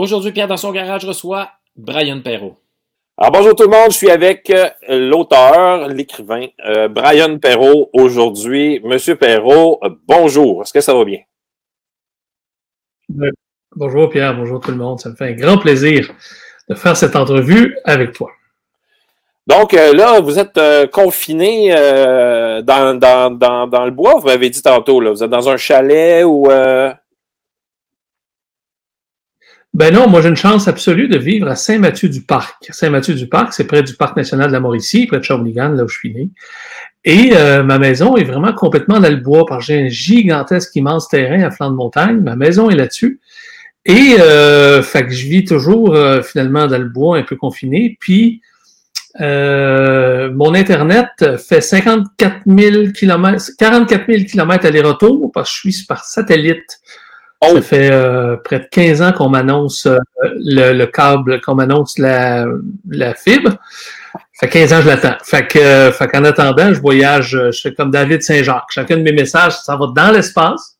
Aujourd'hui, Pierre, dans son garage, reçoit Brian Perrault. Alors, bonjour tout le monde, je suis avec euh, l'auteur, l'écrivain, euh, Brian Perrault aujourd'hui. Monsieur Perrault, euh, bonjour, est-ce que ça va bien? Bonjour Pierre, bonjour tout le monde. Ça me fait un grand plaisir de faire cette entrevue avec toi. Donc là, vous êtes confiné dans, dans, dans, dans, le bois, vous m'avez dit tantôt. Là. Vous êtes dans un chalet ou... Ben non, moi j'ai une chance absolue de vivre à Saint-Mathieu-du-Parc. Saint-Mathieu-du-Parc, c'est près du parc national de la Mauricie, près de Shawinigan, là où je suis né. Et euh, ma maison est vraiment complètement dans le bois, parce que j'ai un gigantesque, immense terrain à flanc de montagne. Ma maison est là-dessus. Et euh, fait que je vis toujours euh, finalement dans le bois, un peu confiné. Puis euh, mon Internet fait 54 000 km, 44 000 km aller-retour parce que je suis par satellite ça oh. fait euh, près de 15 ans qu'on m'annonce euh, le, câble, qu'on m'annonce la, la fibre. Ça fait 15 ans que je l'attends. Fait que, fait qu'en attendant, je voyage, je fais comme David Saint-Jacques. Chacun de mes messages, ça va dans l'espace,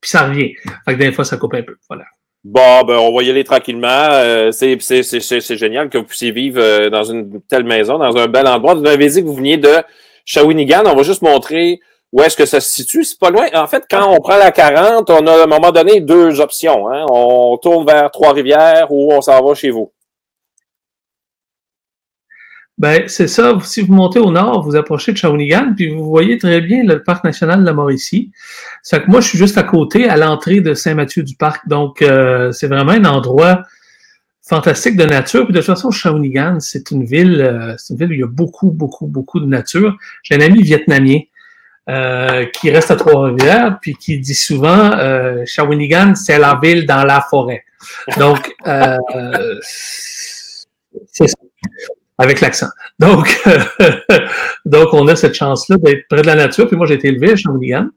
puis ça revient. Fait que des fois, ça coupe un peu. Voilà. Bon, ben, on va y aller tranquillement. Euh, c'est, c'est, c'est, génial que vous puissiez vivre dans une telle maison, dans un bel endroit. Vous m'avez dit que vous veniez de Shawinigan. On va juste montrer où est-ce que ça se situe? C'est pas loin. En fait, quand on prend la 40, on a à un moment donné deux options. Hein. On tourne vers Trois-Rivières ou on s'en va chez vous. Ben, c'est ça. Si vous montez au nord, vous approchez de Shawinigan, puis vous voyez très bien le parc national de la Mauricie. C'est que moi, je suis juste à côté, à l'entrée de Saint-Mathieu-du-Parc. Donc, euh, c'est vraiment un endroit fantastique de nature. Puis de toute façon, Shawinigan, c'est une ville, euh, c'est une ville où il y a beaucoup, beaucoup, beaucoup de nature. J'ai un ami vietnamien euh, qui reste à Trois-Rivières, puis qui dit souvent euh, Shawinigan, c'est la ville dans la forêt. Donc, euh, c'est ça, avec l'accent. Donc, donc, on a cette chance-là d'être près de la nature. Puis moi, j'ai été élevé à Shawinigan.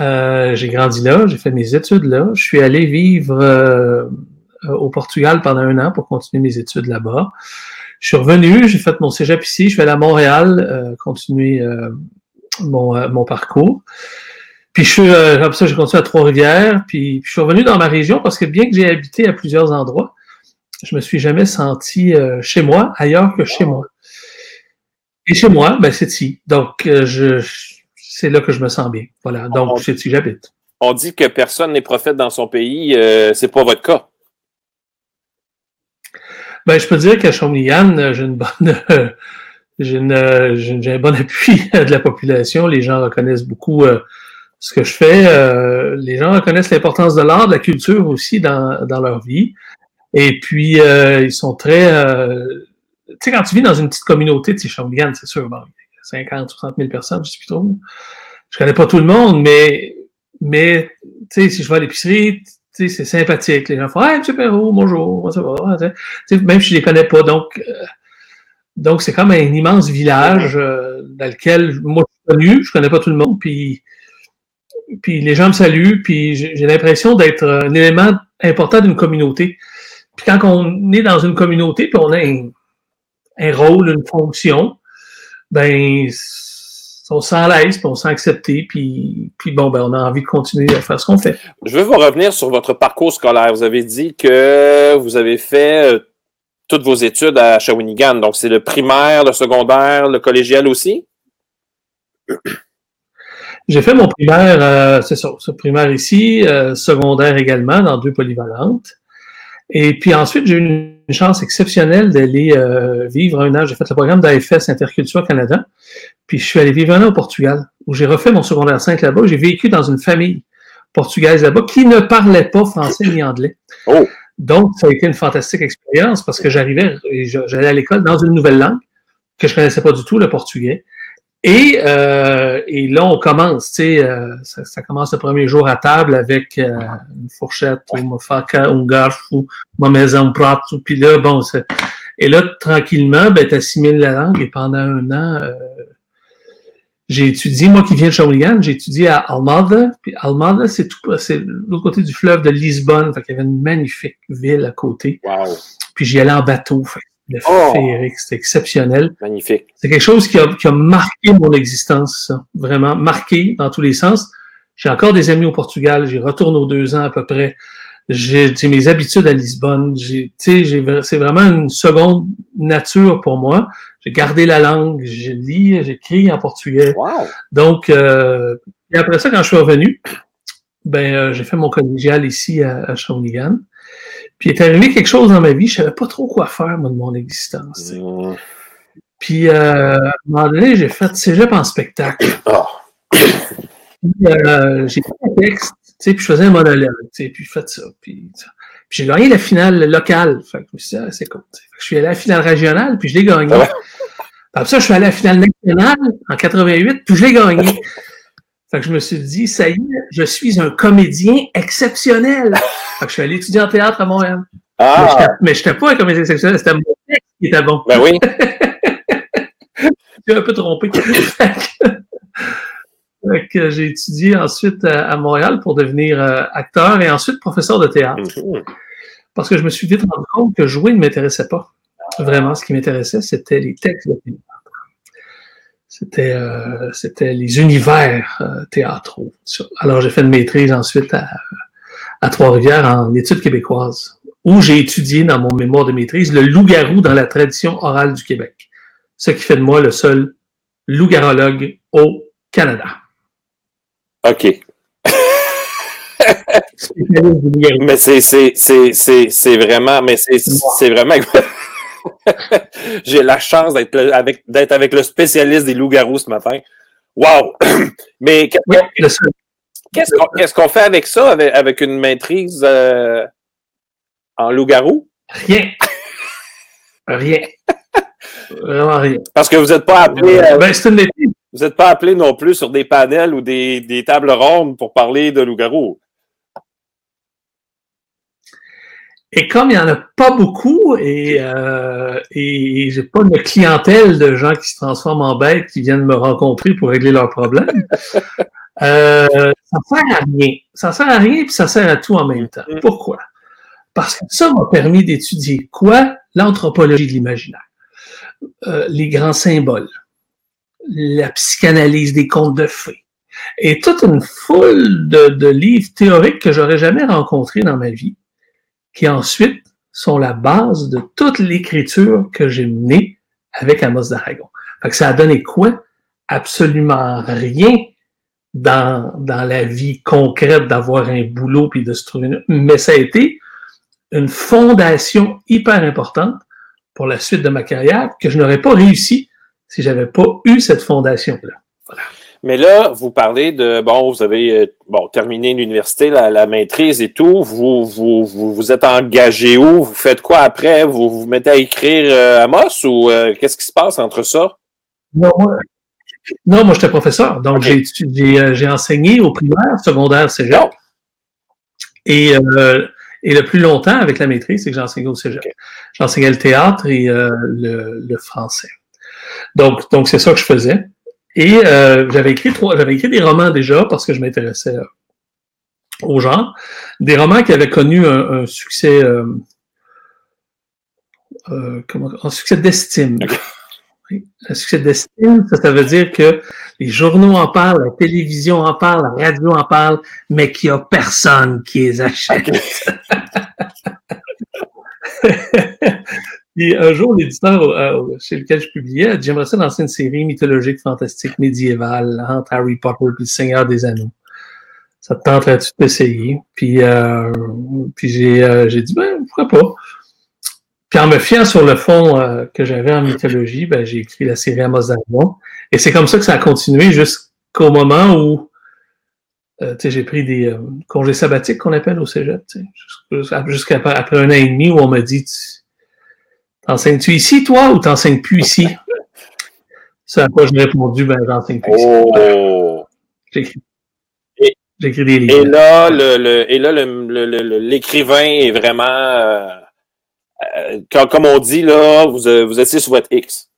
Euh, j'ai grandi là, j'ai fait mes études là. Je suis allé vivre euh, au Portugal pendant un an pour continuer mes études là-bas. Je suis revenu, j'ai fait mon cégep ici, je vais aller à Montréal, continuer mon, euh, mon parcours. Puis je suis, euh, ça, j'ai continué à Trois-Rivières, puis, je suis revenu dans ma région parce que bien que j'ai habité à plusieurs endroits, je me suis jamais senti euh, chez moi, ailleurs que chez moi. Et chez moi, ben, c'est ici. Donc, je, c'est là que je me sens bien. Voilà. Donc, c'est ici que j'habite. On dit que personne n'est prophète dans son pays. Euh, c'est pas votre cas. Ben, je peux dire qu'à Shawinigan, j'ai une bonne, j'ai un bon appui de la population. Les gens reconnaissent beaucoup euh, ce que je fais. Euh, les gens reconnaissent l'importance de l'art, de la culture aussi dans, dans leur vie. Et puis, euh, ils sont très... tu sais, quand tu vis dans une petite communauté, tu sais, c'est sûr, bon, 50, 60 000 personnes, je sais plus trop. Je connais pas tout le monde, mais, mais tu sais, si je vais à l'épicerie, c'est sympathique. Les gens font « Hey, M. Perrault, bonjour, ça va? » Même si je les connais pas. Donc, donc, c'est comme un immense village euh, dans lequel moi je suis connu, je connais pas tout le monde, puis, puis les gens me saluent, puis j'ai l'impression d'être un élément important d'une communauté. Puis quand on est dans une communauté, puis on a un, rôle, une fonction, ben on se sent à l'aise, puis on se sent accepté, puis, puis bon, ben on a envie de continuer à faire ce qu'on fait. Je veux vous revenir sur votre parcours scolaire. Vous avez dit que vous avez fait euh, toutes vos études à Shawinigan. Donc, c'est le primaire, le secondaire, le collégial aussi? J'ai fait mon primaire, euh, c'est ça, ce primaire ici, euh, secondaire également, dans deux polyvalentes. Et puis ensuite, j'ai eu une chance exceptionnelle d'aller euh, vivre un an. J'ai fait le programme d'AFS Interculture Canada. Puis je suis allé vivre un an au Portugal, où j'ai refait mon secondaire 5 là-bas. J'ai vécu dans une famille portugaise là-bas qui ne parlait pas français ni anglais. Oh. Donc, ça a été une fantastique expérience parce que j'arrivais, j'allais à l'école dans une nouvelle langue que je connaissais pas du tout, le portugais. Et, euh, et là, on commence, tu sais, euh, ça, commence le premier jour à table avec euh, une fourchette, ou uma faca, un garfo, mesa, un prato, puis là, bon, et là, tranquillement, ben, tu assimiles la langue et pendant un an, euh, j'ai étudié, moi qui viens de Shawinigan, j'ai étudié à Almada. Puis Almada, c'est tout, c'est l'autre côté du fleuve de Lisbonne. Fait qu'il y avait une magnifique ville à côté. Wow. Puis j'y allais en bateau. Fait, le oh! féerique, c'était exceptionnel. Magnifique. C'est quelque chose qui a, qui a marqué mon existence, ça. Vraiment marqué dans tous les sens. J'ai encore des amis au Portugal. J'y retourne aux deux ans à peu près. J'ai mes habitudes à Lisbonne. C'est vraiment une seconde nature pour moi. J'ai gardé la langue, je lis, j'écris en portugais. Donc, euh, et après ça, quand je suis revenu, ben, euh, j'ai fait mon collégial ici à, à Shawinigan. Puis il est arrivé quelque chose dans ma vie, je savais pas trop quoi faire, moi, de mon existence. Mmh. Puis, euh, à un moment donné, j'ai fait cégep en spectacle. Oh. Puis, euh, j'ai fait un texte, tu sais, puis je faisais un monologue, tu sais, puis fait ça. Puis, puis j'ai gagné la finale locale. Fait que ah, c'est je suis allé à la finale régionale, puis je l'ai gagné. Après ça, je suis allé à la finale nationale en 88, puis je l'ai gagné. Fait que je me suis dit, ça y est, je suis un comédien exceptionnel. Fait que je suis allé étudier en théâtre à Montréal. Ah. Mais je n'étais pas un comédien exceptionnel, c'était mon texte qui était bon. Ben oui. Je suis un peu trompé. j'ai étudié ensuite à, Montréal pour devenir euh, acteur et ensuite professeur de théâtre. Mm-hmm. Parce que je me suis vite rendu compte que jouer ne m'intéressait pas. Vraiment, ce qui m'intéressait, c'était les textes de théâtre. C'était, euh, c'était les univers euh, théâtraux. Alors, j'ai fait une maîtrise ensuite à, à Trois-Rivières en études québécoises, où j'ai étudié dans mon mémoire de maîtrise le loup-garou dans la tradition orale du Québec. Ce qui fait de moi le seul loup-garologue au Canada. OK. Mais c'est, vraiment, mais c'est, vraiment. J'ai la chance d'être avec, d'être avec le spécialiste des loups-garous ce matin. Wow! Mais qu'est-ce qu'on fait avec ça, avec, une maîtrise euh, en loup-garou? Rien. Rien. Vraiment rien. Parce que vous n'êtes pas appelé. Euh, ben, vous n'êtes pas appelé non plus sur des panels ou des, des tables rondes pour parler de loup-garou. Et comme il n'y en a pas beaucoup et, euh, et j'ai pas de clientèle de gens qui se transforment en bêtes qui viennent me rencontrer pour régler leurs problèmes, euh, ça sert à rien. Ça sert à rien puis ça sert à tout en même temps. Mm. Pourquoi? Parce que ça m'a permis d'étudier quoi? L'anthropologie de l'imaginaire, euh, les grands symboles, la psychanalyse des contes de fées, et toute une foule de, de livres théoriques que j'aurais jamais rencontrés dans ma vie qui ensuite sont la base de toute l'écriture que j'ai menée avec Amos d'Aragon. Fait que ça a donné quoi? Absolument rien dans, dans la vie concrète d'avoir un boulot puis de se trouver une... Mais ça a été une fondation hyper importante pour la suite de ma carrière que je n'aurais pas réussi si j'avais pas eu cette fondation-là. Voilà. Mais là, vous parlez de, bon, vous avez euh, bon, terminé l'université, la, maîtrise et tout. Vous, vous, vous, êtes engagé où? Vous faites quoi après? Vous vous mettez à écrire euh, Amos ou euh, qu'est-ce qui se passe entre ça? Non, moi, non, moi j'étais professeur. Donc, j'ai, j'ai, enseigné au primaire, secondaire, cégep. Et, et le plus longtemps avec la maîtrise, c'est que j'ai enseigné au cégep. J'enseignais le théâtre et le, le français. Donc, donc c'est ça que je faisais. Et euh, j'avais écrit trois, j'avais écrit des romans déjà parce que je m'intéressais euh, aux gens. Des romans qui avaient connu un, succès, euh, euh, comment, un succès d'estime. Un succès d'estime, ça, ça veut dire que les journaux en parlent, la télévision en parle, la radio en parle, mais qu'il n'y a personne qui les achète. Et un jour, l'éditeur euh, chez lequel je publiais a dit J'aimerais ça lancer une série mythologique, fantastique, médiévale, entre Harry Potter et le Seigneur des Anneaux. Ça te tenterait-tu d'essayer Puis, euh, puis j'ai, euh, dit Ben, pourquoi pas? Puis en me fiant sur le fond euh, que j'avais en mythologie, ben, j'ai écrit la série Amos d'Armon. Et c'est comme ça que ça a continué jusqu'au moment où euh, j'ai pris des congés sabbatiques qu'on appelle au cégep, jusqu'à après un an et demi où on m'a dit T'enseignes-tu ici, toi, ou t'enseignes plus ici? C'est à quoi j'ai répondu, ben, j'enseigne plus ici. Oh! J'écris. des livres. Et là, le, et là, l'écrivain est vraiment, euh, euh, comme on dit, là, vous, euh, vous étiez sur votre X.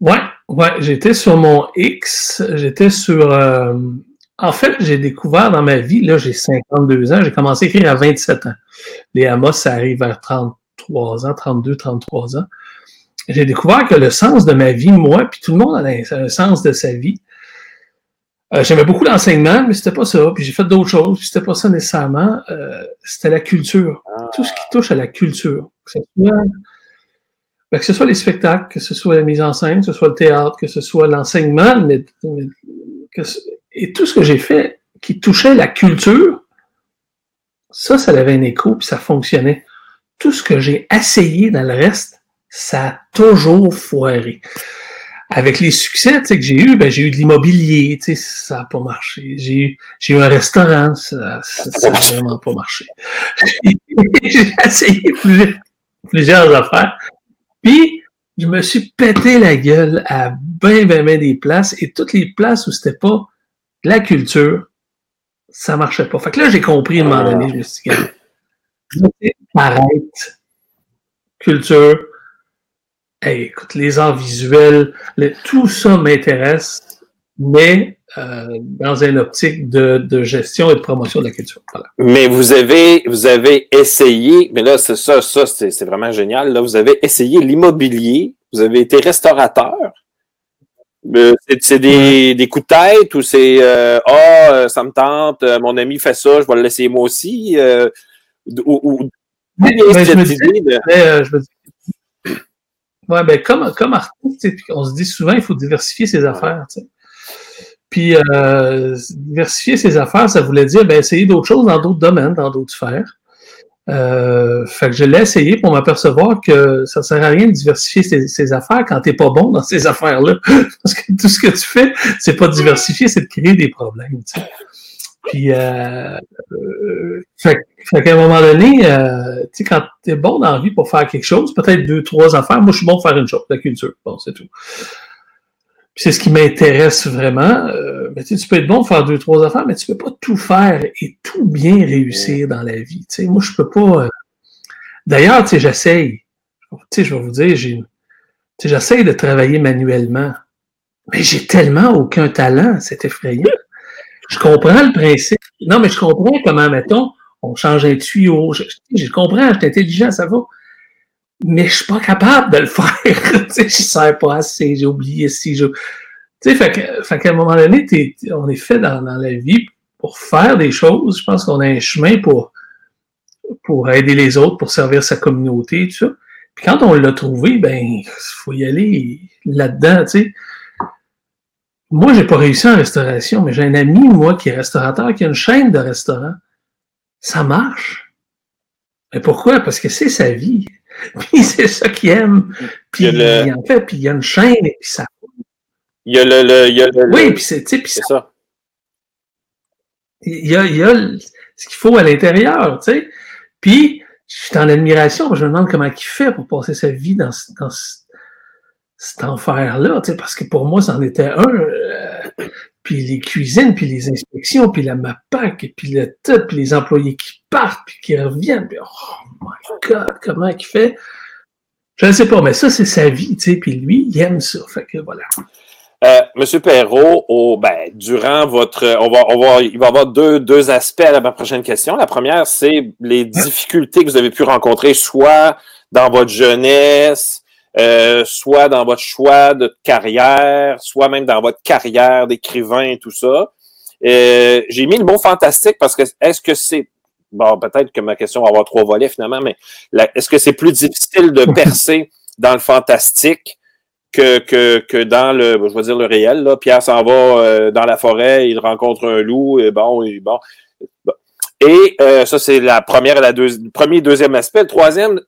Ouais, ouais, j'étais sur mon X, j'étais sur, en fait, j'ai découvert dans ma vie, là, j'ai 52 ans, j'ai commencé à écrire à 27 ans. Les Amos, ça arrive vers 33 ans, 32, 33 ans. J'ai découvert que le sens de ma vie, moi, puis tout le monde a un sens de sa vie, Euh, j'aimais beaucoup l'enseignement, mais c'était pas ça. Puis j'ai fait d'autres choses, puis c'était pas ça nécessairement. Euh, c'était la culture. Tout ce qui touche à la culture. Que ce, soit, ben, que ce soit les spectacles, que ce soit la mise en scène, que ce soit le théâtre, que ce soit l'enseignement, mais, et tout ce que j'ai fait qui touchait la culture, ça, ça avait un écho, puis ça fonctionnait. Tout ce que j'ai essayé dans le reste, ça a toujours foiré avec les succès que j'ai eu, ben, j'ai eu de l'immobilier, ça n'a pas marché. J'ai eu, eu un restaurant, ça n'a vraiment pas marché. j'ai essayé plusieurs, affaires. Puis, je me suis pété la gueule à bien, bien, bien des places. Et toutes les places où c'était pas la culture, ça marchait pas. Fait que là, j'ai compris à un moment donné, je me arrête, culture, écoute, les arts visuels, tout ça m'intéresse, mais euh, dans une optique de, gestion et de promotion de la culture. Mais vous avez, vous avez essayé, mais là, c'est ça, ça, c'est vraiment génial. Là, vous avez essayé l'immobilier, vous avez été restaurateur. Euh, c'est des, des, coups de tête ou c'est euh, Ah, ça me tente, mon ami fait ça, je vais le laisser moi aussi. ou, je, me Ouais, ben comme, comme artiste, on se dit souvent il faut diversifier ses affaires. Puis euh, diversifier ses affaires, ça voulait dire ben, essayer d'autres choses dans d'autres domaines, dans d'autres sphères. Euh, fait que je l'ai essayé pour m'apercevoir que ça sert à rien de diversifier ses, affaires quand tu n'es pas bon dans ces affaires-là. Parce que tout ce que tu fais, c'est pas diversifier, c'est de créer des problèmes. Puis, euh, euh, fait, qu'à un moment donné, euh, tu sais, quand tu es bon dans la vie pour faire quelque chose, peut-être deux, trois affaires, moi, je suis bon pour faire une chose, la culture. Bon, c'est tout. C'est ce qui m'intéresse vraiment. Euh, mais tu peux être bon pour faire deux, trois affaires, mais tu peux pas tout faire et tout bien réussir dans la vie. Tu sais, moi, je peux pas. Euh, d'ailleurs, tu sais, j'essaye. Tu sais, je vais vous dire, j'ai, j'essaye de travailler manuellement. Mais j'ai tellement aucun talent, c'est effrayant. Je comprends le principe. Non, mais je comprends comment, mettons, on change un tuyau. Je, comprends, je suis intelligent, ça va. Mais je suis pas capable de le faire. je sais pas assez, j'ai oublié si je. Tu sais, fait qu'à un moment donné, on est fait dans, la vie pour faire des choses. Je pense qu'on a un chemin pour, pour aider les autres, pour servir sa communauté, tout ça. Puis quand on l'a trouvé, ben, il faut y aller là-dedans, tu sais. Moi, j'ai pas réussi en restauration, mais j'ai un ami, moi, qui est restaurateur, qui a une chaîne de restaurants. Ça marche. Mais pourquoi? Parce que c'est sa vie. Puis c'est ça qu'il aime. Puis il, en fait, puis il y a une chaîne et puis ça. Il y a le. il y a le oui, puis c'est ça. Il y a, il y a ce qu'il faut à l'intérieur, tu sais. Puis, je suis en admiration, je me demande comment il fait pour passer sa vie dans, dans, cet enfer-là, parce que pour moi, c'en était un. Euh, puis les cuisines, puis les inspections, puis la MAPAC, puis le tout, puis les employés qui partent, puis qui reviennent, puis oh my God, comment il fait? Je ne sais pas, mais ça, c'est sa vie, tu sais, puis lui, il aime ça. Fait que voilà. Euh, Monsieur Perrault, au, ben, durant votre. On va, on va, il va y avoir deux, deux aspects à ma prochaine question. La première, c'est les difficultés que vous avez pu rencontrer, soit dans votre jeunesse, euh, soit dans votre choix de carrière, soit même dans votre carrière d'écrivain et tout ça. Euh, j'ai mis le mot fantastique parce que est-ce que c'est bon, peut-être que ma question va avoir trois volets finalement, mais est-ce que c'est plus difficile de percer dans le fantastique que, que, que dans le, je vais dire le réel. Là? Pierre s'en va euh, dans la forêt, il rencontre un loup, et bon, et bon. Et ça, c'est la première et la deuxième, premier et deuxième aspect. Le troisième,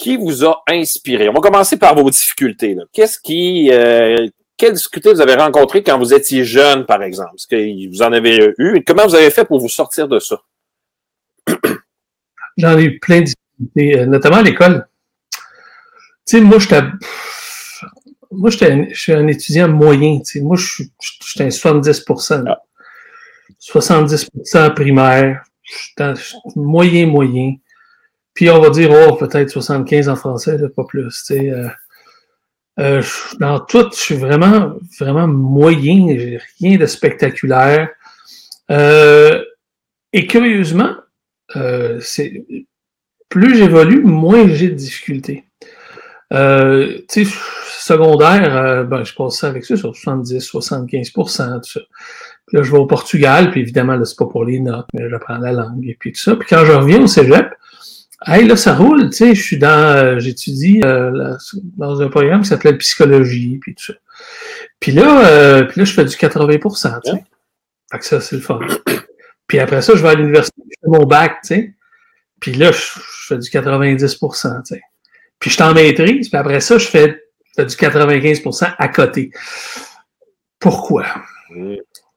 qui vous a inspiré? On va commencer par vos difficultés. Qu'est-ce qui, euh, quelles difficultés vous avez rencontrées quand vous étiez jeune, par exemple? Est-ce que vous en avez eu? Et comment vous avez fait pour vous sortir de ça? J'en ai eu plein de difficultés, euh, notamment à l'école. Tu sais, moi, j'étais. Moi, je suis un étudiant moyen. Tu sais. Moi, je suis un 70% 70% primaire. Moyen, moyen. Puis on va dire, oh, peut-être 75 en français, pas plus. Euh, euh, dans tout, je suis vraiment, vraiment moyen, j'ai rien de spectaculaire. Euh, et curieusement, c'est plus j'évolue, moins j'ai de difficultés. Euh, secondaire, euh, ben, je passe ça avec ça sur 70, 75% tout ça. Puis là, je vais au Portugal, puis évidemment, là, c'est pas pour les notes, mais j'apprends la langue et puis tout ça. Puis quand je reviens au cégep, hey, là, ça roule, tu sais, je suis dans, euh, j'étudie euh, dans un programme qui s'appelle psychologie, puis tout ça. Puis là, euh, puis là, je fais du 80% tu sais. Fait que ça, c'est le fun. Puis après ça, je vais à l'université, je fais mon bac, tu sais. Puis là, je, fais du 90% tu sais. Puis je t'en maîtrise, puis après ça, je fais, du 95% à côté. Pourquoi?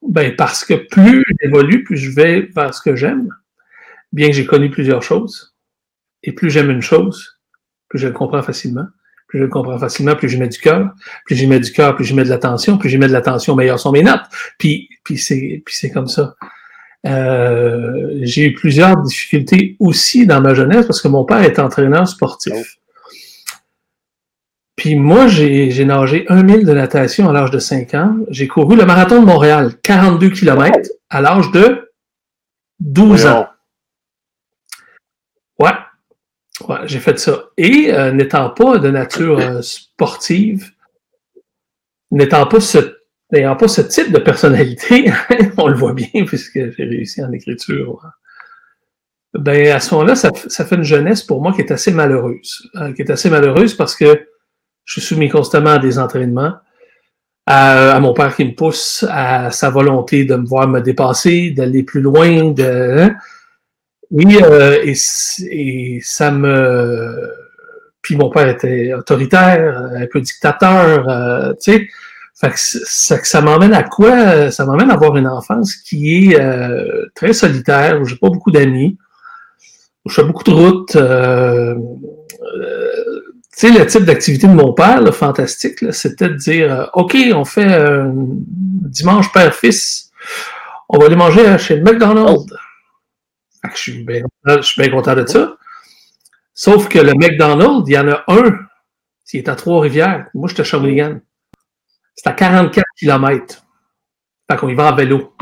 Ben, parce que plus j'évolue, plus je vais vers ce que j'aime, bien que j'ai connu plusieurs choses. Et plus j'aime une chose, plus je le comprends facilement. Plus je le comprends facilement, plus j'y mets du cœur. Plus j'y mets du cœur, plus j'y mets de l'attention. Plus j'y mets de l'attention, meilleures sont mes notes. Puis, puis c'est, puis c'est comme ça. Euh, j'ai eu plusieurs difficultés aussi dans ma jeunesse parce que mon père est entraîneur sportif. Puis moi, j'ai nagé un mille de natation à l'âge de 5 ans. J'ai couru le marathon de Montréal, 42 km, à l'âge de 12 ans. Ouais. J'ai fait ça. Et euh, n'étant pas de nature euh, sportive, n'étant pas ce n'ayant pas ce type de personnalité, on le voit bien puisque j'ai réussi en écriture. Ben, à ce moment-là, ça, fait une jeunesse pour moi qui est assez malheureuse. Hein, qui est assez malheureuse parce que je suis soumis constamment à des entraînements, à, mon père qui me pousse, à sa volonté de me voir me dépasser, d'aller plus loin, de. Oui, euh, et, et, ça me. Puis mon père était autoritaire, un peu dictateur, euh, tu sais. Fait que ça, ça m'emmène à quoi? Ça m'emmène à avoir une enfance qui est euh, très solitaire, où j'ai pas beaucoup d'amis, où je fais beaucoup de routes. Euh, euh, tu sais, le type d'activité de mon père, le fantastique, c'était de dire OK, on fait dimanche père-fils, on va aller manger chez McDonald's. Je, suis bien, content de ça. Sauf que le McDonald's, il y en a un qui est à Trois-Rivières. Moi, j'étais à Shawinigan. C'est à 44 km. Fait qu'on y va en vélo.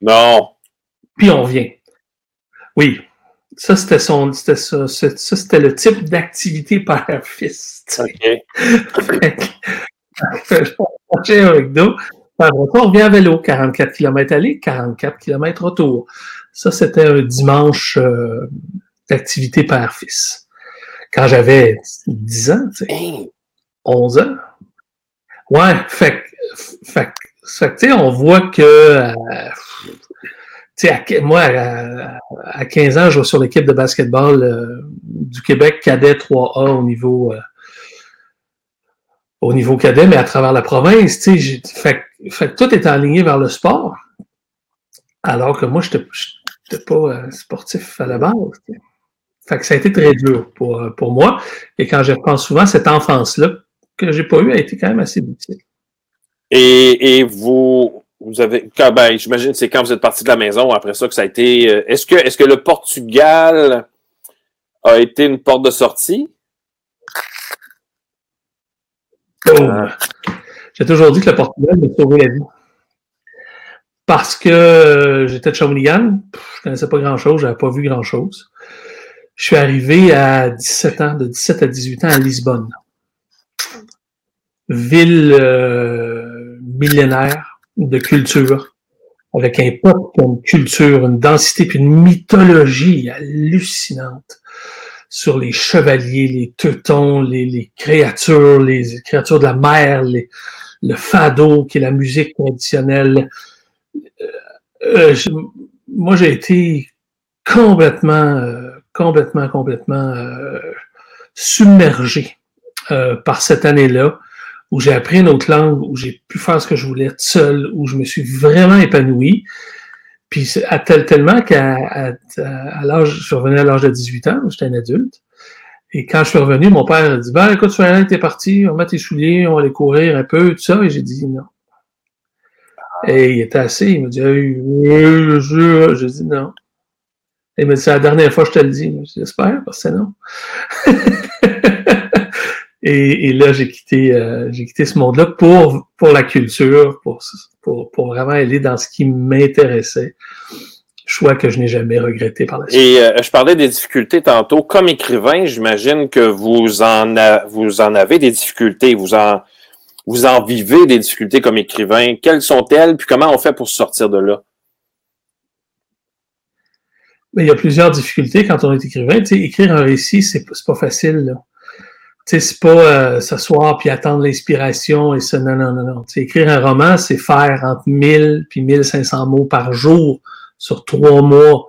Non. Puis on vient. Oui. Ça, c'était son. C'était ça, ça c'était le type d'activité père-fils. OK. je avec dos. on revient à vélo, 44 km aller, 44 km retour. Ça, c'était un dimanche euh, d'activité père-fils. Quand j'avais 10 ans, tu sais, 11 ans. Ouais, fait, fait, fait tu sais, on voit que euh, moi, à, 15 ans, je jouais sur l'équipe de basketball euh, du Québec cadet 3A au niveau, au niveau cadet, mais à travers la province. Fait, fait, tout est aligné vers le sport. Alors que moi, je n'étais pas euh, sportif à la base. Fait que ça a été très dur pour, pour moi. Et quand je repense souvent, cette enfance-là, que j'ai pas eue, a été quand même assez difficile. Et, et vous, vous avez, ben, j'imagine c'est quand vous êtes parti de la maison après ça que ça a été. Euh, est-ce que, est-ce que le Portugal a été une porte de sortie? Oh. J'ai toujours dit que le Portugal m'a sauvé la vie. Parce que euh, j'étais de Shawinigan, je connaissais pas grand-chose, j'avais pas vu grand-chose. Je suis arrivé à 17 ans, de 17 à 18 ans à Lisbonne. Ville euh, millénaire, de culture, avec un peuple une culture, une densité, puis une mythologie hallucinante sur les chevaliers, les teutons, les, créatures, les créatures de la mer, le fado, qui est la musique traditionnelle. Euh, euh, moi, j'ai été complètement, euh, complètement, complètement submergé par cette année-là où j'ai appris une autre langue, où j'ai pu faire ce que je voulais seul, où je me suis vraiment épanoui. Puis à tel, tellement qu'à à, l'âge, je revenu à l'âge de 18 ans, j'étais un adulte. Et quand je suis revenu, mon père a dit, ben écoute, tu t'es parti, on met tes souliers, on va aller courir un peu, tout ça. Et j'ai dit non. Et il était assez, il m'a dit, je, dit non. Il m'a dit, c'est la dernière fois que je te le dis. J'espère, parce que c'est non. Et, là, j'ai quitté, euh, j'ai quitté ce monde-là pour, pour la culture, pour, pour, pour, vraiment aller dans ce qui m'intéressait. choix que je n'ai jamais regretté par la suite. Et euh, je parlais des difficultés tantôt. Comme écrivain, j'imagine que vous en, vous en avez des difficultés. Vous en, vous en vivez des difficultés comme écrivain. Quelles sont-elles? Puis comment on fait pour sortir de là? Mais il y a plusieurs difficultés quand on est écrivain. Tu écrire un récit, c'est pas facile. Là. C'est pas euh, s'asseoir puis attendre l'inspiration et ça. Non, non, non, non. Écrire un roman, c'est faire entre 1000 puis 1500 mots par jour sur trois mois.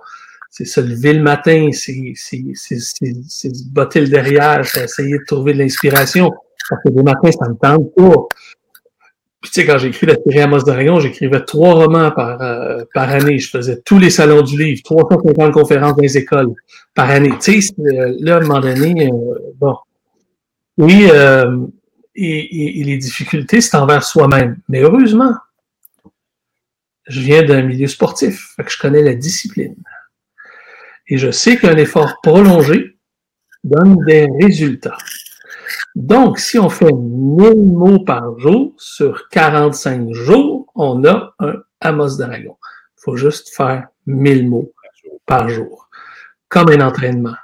C'est se lever le matin, c'est se botter le derrière, c'est essayer de trouver de l'inspiration. Parce que des matins, ça me tente pas. Puis tu sais, quand j'ai écrit la série Amos d'Aragon, j'écrivais trois romans par, euh, par année. Je faisais tous les salons du livre, 350 conférences dans les écoles par année. Tu sais, euh, là, à un moment donné, euh, bon. Oui, et, et, les difficultés, c'est envers soi-même. Mais heureusement, je viens d'un milieu sportif, fait que je connais la discipline. Et je sais qu'un effort prolongé donne des résultats. Donc, si on fait 1000 mots par jour sur 45 jours, on a un Amos d'Aragon. Il faut juste faire 1000 mots par jour, comme un entraînement.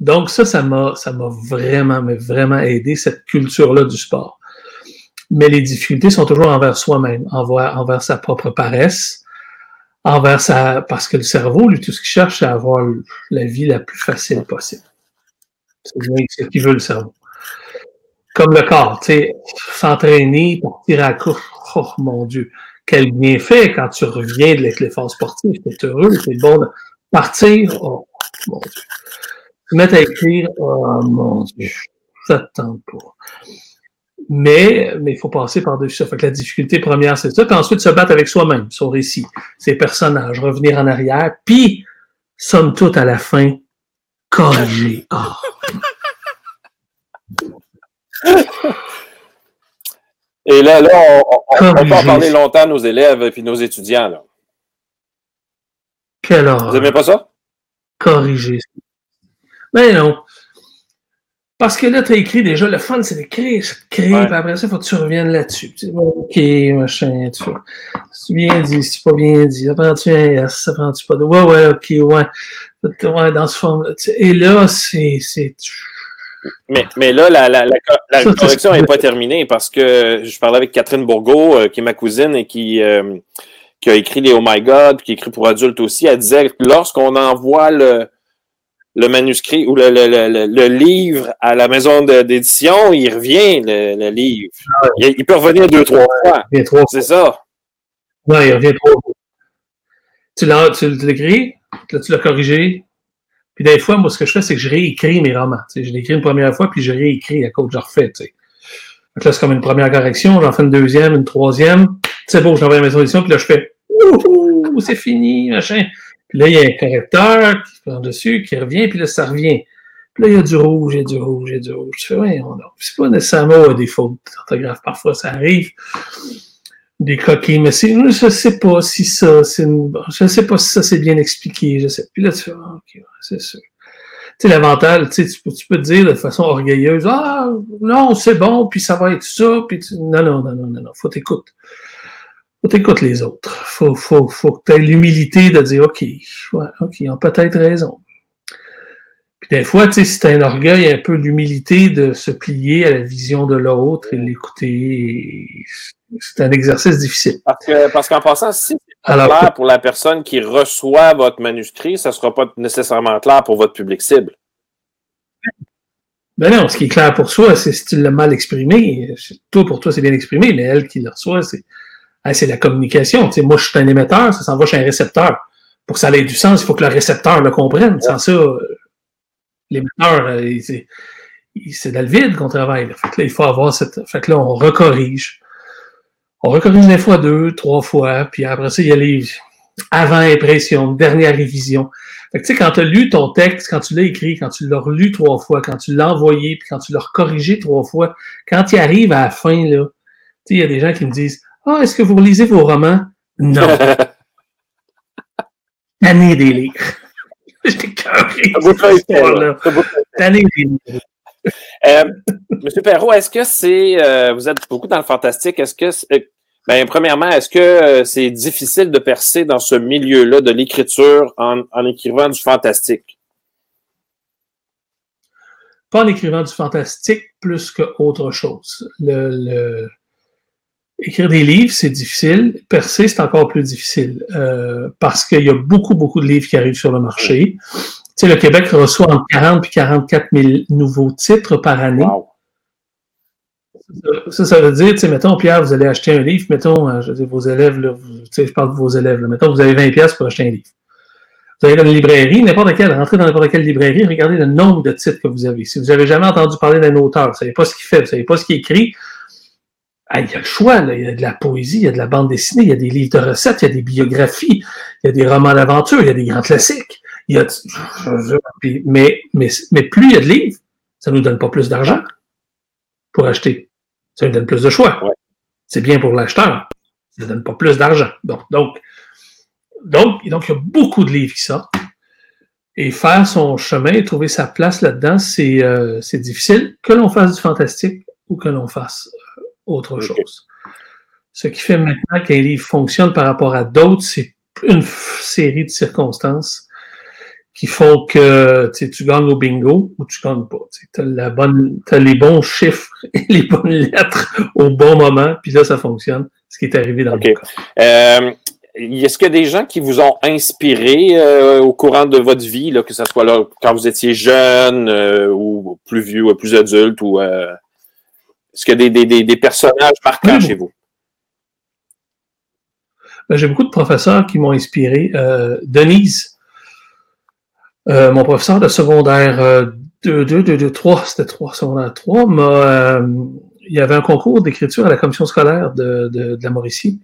Donc, ça, ça m'a, ça m'a vraiment, mais vraiment aidé, cette culture-là du sport. Mais les difficultés sont toujours envers soi-même, envers, envers sa propre paresse, envers sa, parce que le cerveau, lui, tout ce qu'il cherche, c'est avoir la vie la plus facile possible. C'est ce qu'il veut, le cerveau comme le corps, tu sais, s'entraîner, partir à la oh mon Dieu, quel bienfait quand tu reviens de l'effort sportif, t'es heureux, c'est bon de partir, oh mon Dieu. Mettre à écrire, oh mon Dieu, ça te tente pas. Mais, mais il faut passer par-dessus ça. Fait que la difficulté première, c'est ça. Puis ensuite, se battre avec soi-même, son récit, ses personnages, revenir en arrière, puis, somme toute, à la fin, corriger. Oh. Et là, là on, on, peut en parler longtemps à nos élèves et nos étudiants. Là. Quelle horreur. Vous n'aimez pas ça? Corriger. Mais non. Parce que là, tu as écrit déjà, le fun, c'est d'écrire, c'est de créer, puis après ça, il faut que tu reviennes là-dessus. Tu dis, OK, machin, tu vois. C'est bien dit, c'est pas bien dit. Ça prend-tu un S, ça prend-tu pas de. Ouais, ouais, OK, ouais. Ouais, dans ce forme. Et là, c'est. Mais, mais là, la, la, la, correction n'est pas terminée parce que je parlais avec Catherine Bourgault, euh, qui est ma cousine et qui, euh, qui a écrit les Oh My God, qui écrit pour adultes aussi. Elle disait que lorsqu'on envoie le, le manuscrit ou le, le, le, livre à la maison d'édition, il revient, le, livre. Il, peut revenir deux, trois fois. C'est ça. Non, il revient trois fois. Tu l'as écrit, tu l'as corrigé, puis des fois, moi, ce que je fais, c'est que je réécris mes romans. sais, je l'écris une première fois, puis je réécris à cause je refais. sais. Donc là, c'est comme une première correction, j'en fais une deuxième, une troisième. C'est beau, je l'envoie à la maison d'édition, puis là, je fais Ouh, c'est fini, machin. Puis là, il y a un correcteur qui prend dessus, qui revient, puis là, ça revient. Puis là, il y a du rouge, il y a du rouge, il y a du rouge. Je fais, ouais, on a. C'est pas nécessairement des fautes d'orthographe, parfois ça arrive des coquilles, mais je sais pas si ça, c'est une, je sais pas si ça c'est bien expliqué, je sais. Puis là, tu ah, c'est sûr. Tu sais, l'avantage, tu, tu peux te dire de façon orgueilleuse, ah, non, c'est bon, puis ça va être ça, puis tu... non, non, non, non, non, non, faut t'écouter. Faut t'écouter les autres. Faut, faut, faut que tu aies l'humilité de dire, ok, ouais, ok, ils ont peut-être raison. Puis des fois, tu sais, c'est un orgueil, un peu l'humilité de se plier à la vision de l'autre et l'écouter c'est un exercice difficile. Parce, qu'en passant, si c'est clair pour la personne qui reçoit votre manuscrit, ça ne sera pas nécessairement clair pour votre public cible. Ben non, ce qui est clair pour soi, c'est si tu l'as mal exprimé. Toi, pour toi, c'est bien exprimé, mais elle qui le reçoit, c'est c'est la communication. Tu sais, moi, je suis un émetteur, ça s'en va chez un récepteur. Pour que ça ait du sens, il faut que le récepteur le comprenne. Sans ça, l'émetteur, euh, c'est dans le vide qu'on travaille. Fait que là, il faut avoir cette. Fait que là, on recorrige on recorrige des fois deux, trois fois, puis après ça, il y a les avant-impressions, dernière révision. Fait que, tu sais, quand tu as lu ton texte, quand tu l'as écrit, quand tu l'as relu trois fois, quand tu l'as envoyé, puis quand tu l'as corrigé trois fois, quand il arrive à la fin, là, tu sais, il y a des gens qui me disent Ah, est-ce que vous relisez vos romans? Non. Tanné des livres. J'étais carré. Tanné des livres. Euh, Monsieur Perrault, est-ce que c'est. Euh, vous êtes beaucoup dans le fantastique? Est-ce que. Ben, premièrement, est-ce que euh, c'est difficile de percer dans ce milieu-là de l'écriture en, écrivant du fantastique? Pas en écrivant du fantastique plus qu'autre chose. Écrire des livres, c'est difficile. Percer, c'est encore plus difficile euh, parce qu'il y a beaucoup, beaucoup de livres qui arrivent sur le marché. Tu sais, le Québec reçoit entre 40 et 44 000 nouveaux titres par année. Wow. Ça, ça veut dire, tu sais, mettons, Pierre, vous allez acheter un livre, mettons, euh, je veux dire, vos élèves, là, vous- tu sais, je parle de vos élèves, là, mettons, vous avez 20 pièces pour acheter un livre. Vous allez dans une librairie, n'importe quelle, rentrez dans n'importe quelle librairie, regardez le nombre de titres que vous avez. Si vous avez jamais entendu parler d'un auteur, vous ne savez pas ce qu'il fait, vous ne savez pas ce qu'il écrit, ah, il y a le choix, là. il y a de la poésie, il y a de la bande dessinée, il y a des livres de recettes, il y a des biographies, il y a des romans d'aventure, il y a des grands classiques. Il y a, puis- mais, mais, mais plus il y a de livres, ça ne nous donne pas plus d'argent pour acheter. Ça nous donne plus de choix. Ouais. C'est bien pour l'acheteur. Ça ne donne pas plus d'argent. Donc, donc, donc, donc, il y a beaucoup de livres qui sortent. Et faire son chemin et trouver sa place là-dedans, c'est euh, c'est difficile, que l'on fasse du fantastique ou que l'on fasse euh, autre chose. Ce qui fait maintenant qu'un livre fonctionne par rapport à d'autres, c'est une série de circonstances qui font que tu gagnes au bingo ou tu gagnes pas. Tu as, la bonne, t'as les bons chiffres et les bonnes lettres au bon moment, puis là, ça fonctionne, ce qui est arrivé dans le cas. Euh, Est-ce qu'il y a des gens qui vous ont inspiré euh, au courant de votre vie, là, que ce soit là quand vous étiez jeune euh, ou plus vieux ou plus adulte ou euh, est-ce qu'il y a des, des, des, des personnages marquants Oui. chez vous? Ben, J'ai beaucoup de professeurs qui m'ont inspiré. Euh, Denise, euh, mon professeur de secondaire euh, 2, 2, 2, 2, 3, c'était 3, secondaire 3, m'a, euh, il y avait un concours d'écriture à la commission scolaire de, de, de la Mauricie.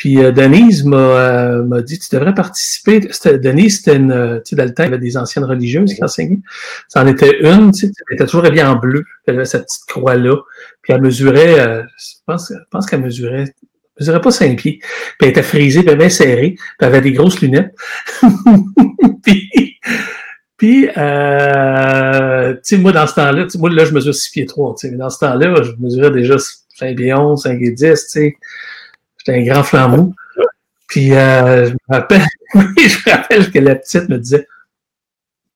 Puis euh, Denise m'a, euh, m'a dit, tu devrais participer. Denise, c'était une, euh, tu sais, dans il y avait des anciennes religieuses qui enseignaient. Ça en était une, tu sais, elle était toujours habillée en bleu. Elle avait cette petite croix-là. Puis elle mesurait, euh, je pense, je pense qu'elle mesurait, elle mesurait pas 5 pieds. Puis elle était frisée, puis elle avait serrée, puis elle avait des grosses lunettes. puis euh, tu sais, moi, dans ce temps-là, moi, là, je mesure 6 pieds 3, tu sais, mais dans ce temps-là, je mesurais déjà 5 pieds 11, 5 pieds 10, tu sais. J'étais un grand flambeau. Puis, euh, je me rappelle, je me rappelle que la petite me disait,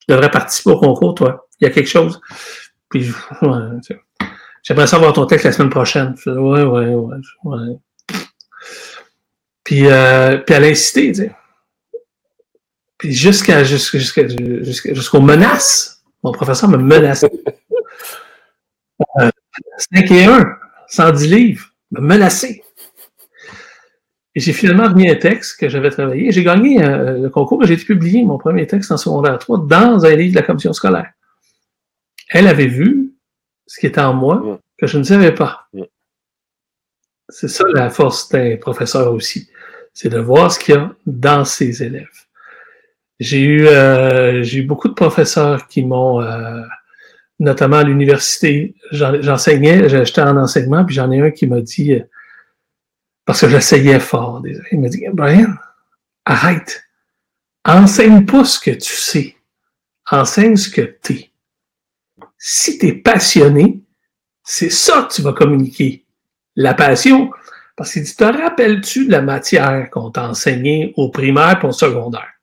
tu devrais participer au concours, toi. Il y a quelque chose. Puis, ouais, j'aimerais savoir ton texte la semaine prochaine. Je faisais, ouais, ouais, ouais. Puis, euh, puis elle a insisté, tu sais. Puis jusqu'à, jusqu'à, jusqu'aux menaces. Mon professeur me menaçait. Euh, 5 et 1, 110 livres, me menaçait. Et j'ai finalement remis un texte que j'avais travaillé. J'ai gagné euh, le concours et j'ai été publié, mon premier texte en secondaire 3, dans un livre de la commission scolaire. Elle avait vu ce qui était en moi que je ne savais pas. C'est ça la force d'un professeur aussi. C'est de voir ce qu'il y a dans ses élèves. J'ai eu, euh, eu beaucoup de professeurs qui m'ont, euh, notamment à l'université, j'en- j'enseignais, j'étais en enseignement, puis j'en ai un qui m'a dit, euh, parce que j'essayais fort, il m'a dit, Brian, arrête, enseigne pas ce que tu sais, enseigne ce que tu es. Si tu es passionné, c'est ça que tu vas communiquer. La passion, parce qu'il dit, te rappelles-tu de la matière qu'on t'a enseignée au primaire et au secondaire?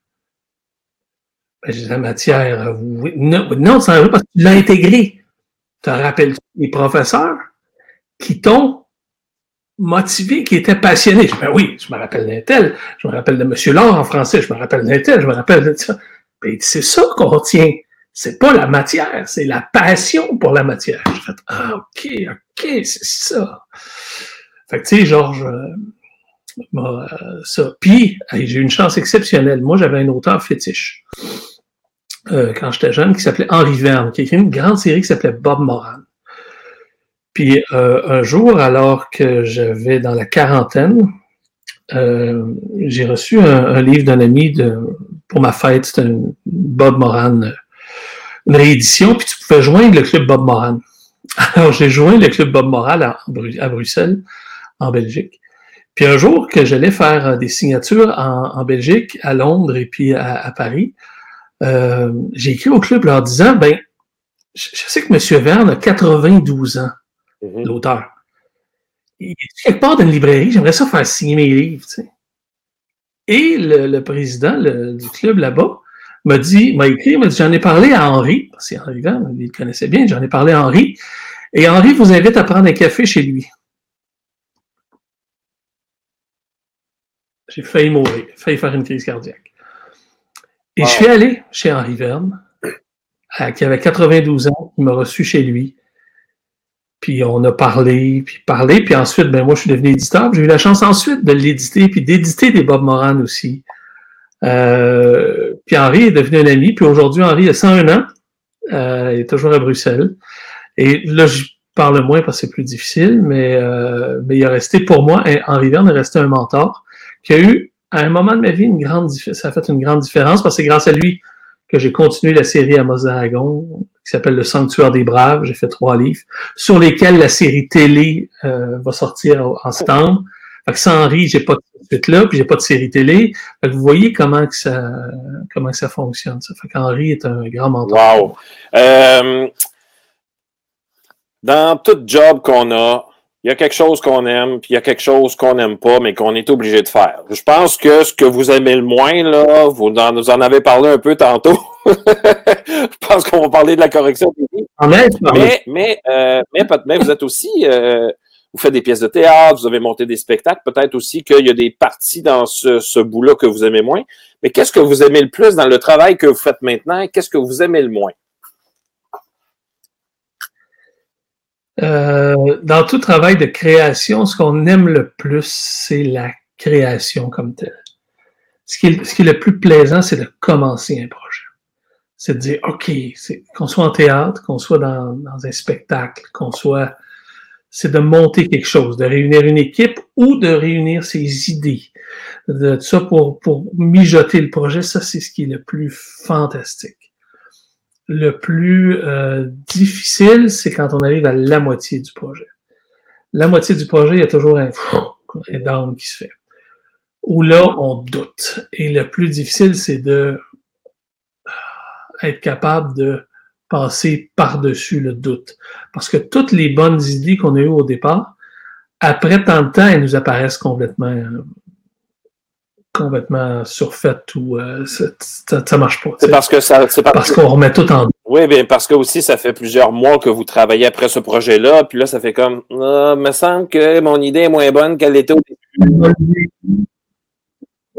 Ben, la matière, euh, oui. Non, non, ça parce que tu l'as intégré. Te rappelles-tu des professeurs qui t'ont motivé, qui étaient passionnés? Je ben oui, je me rappelle d'un tel, je me rappelle de M. Laure en français, je me rappelle d'un tel, je me rappelle de ça. Ben, c'est ça qu'on retient. C'est pas la matière, c'est la passion pour la matière. J'ai fait, ah, ok, ok, c'est ça. Fait que, tu sais, Georges, euh, euh, ça. Puis, j'ai eu une chance exceptionnelle. Moi, j'avais un auteur fétiche euh, quand j'étais jeune qui s'appelait Henri Verne, qui a écrit une grande série qui s'appelait Bob Moran. Puis, euh, un jour, alors que j'avais dans la quarantaine, euh, j'ai reçu un, livre d'un ami pour ma fête. C'était Bob Moran, une réédition, puis tu pouvais joindre le club Bob Moran. Alors, j'ai joint le club Bob Moran à, Bru- à Bruxelles, en Belgique. Puis un jour que j'allais faire des signatures en, Belgique, à Londres et puis à Paris, euh, j'ai écrit au club leur disant, ben, je, je sais que M. Verne a 92 ans, Mhm. l'auteur. quelque part dans une librairie, j'aimerais ça faire signer mes livres. Tu sais. Et le, président du club là-bas m'a dit, m'a écrit, m'a dit, j'en ai parlé à Henri, parce que Henri il le connaissait bien, j'en ai parlé à Henri, et Henri vous invite à prendre un café chez lui. J'ai failli mourir, failli faire une crise cardiaque. Et je suis allé chez Henri Verne, qui avait 92 ans, il m'a reçu chez lui. Puis on a parlé, puis parlé, puis ensuite, ben moi, je suis devenu éditeur. J'ai eu la chance ensuite de l'éditer, puis d'éditer des Bob Moran aussi. Euh, puis Henri est devenu un ami, puis aujourd'hui, Henri a 101 ans. Euh, il est toujours à Bruxelles. Et là, je parle moins parce que c'est plus difficile, mais, euh, mais il a resté pour moi, Henri Verne est resté un mentor qui a eu, à un moment de ma vie, ça a fait une grande différence parce que c'est grâce à lui que j'ai continué la série à Mozaragon, qui s'appelle Le Sanctuaire des Braves. J'ai fait trois livres, sur lesquels la série télé euh, va sortir en septembre. Fait que sans Henri, j'ai pas de suite là, puis j'ai pas de série télé. Fait que vous voyez comment ça comment ça fonctionne. Ça. Fait qu'Henri est un grand mentor. Wow. Euh, dans tout job qu'on a, il y a quelque chose qu'on aime, puis il y a quelque chose qu'on n'aime pas, mais qu'on est obligé de faire. Je pense que ce que vous aimez le moins, là, vous en, nous en avez parlé un peu tantôt. Je pense qu'on va parler de la correction. Mais, mais, euh, mais, mais, vous êtes aussi, euh, vous faites des pièces de théâtre, vous avez monté des spectacles. Peut-être aussi qu'il y a des parties dans ce, ce bout-là que vous aimez moins. Mais qu'est-ce que vous aimez le plus dans le travail que vous faites maintenant? Qu'est-ce que vous aimez le moins? Euh, dans tout travail de création, ce qu'on aime le plus, c'est la création comme telle. Ce qui est, ce qui est le plus plaisant, c'est de commencer un projet. C'est de dire, OK, qu'on soit en théâtre, qu'on soit dans, dans, un spectacle, qu'on soit... C'est de monter quelque chose, de réunir une équipe ou de réunir ses idées. De, ça pour, pour mijoter le projet, ça, c'est ce qui est le plus fantastique le plus euh, difficile, c'est quand on arrive à la moitié du projet. La moitié du projet, il y a toujours un, down qui se fait. Où là, on doute. Et le plus difficile, c'est de euh, être capable de passer par-dessus le doute. Parce que toutes les bonnes idées qu'on a eues au départ, après tant de temps, elles nous apparaissent complètement complètement surfaite ou euh, ça, marche pas. C'est parce que ça. C'est parce qu'on remet tout en. Oui, bien parce que aussi, ça fait plusieurs mois que vous travaillez après ce projet-là, puis là, ça fait comme ah, me semble que mon idée est moins bonne qu'elle était au début.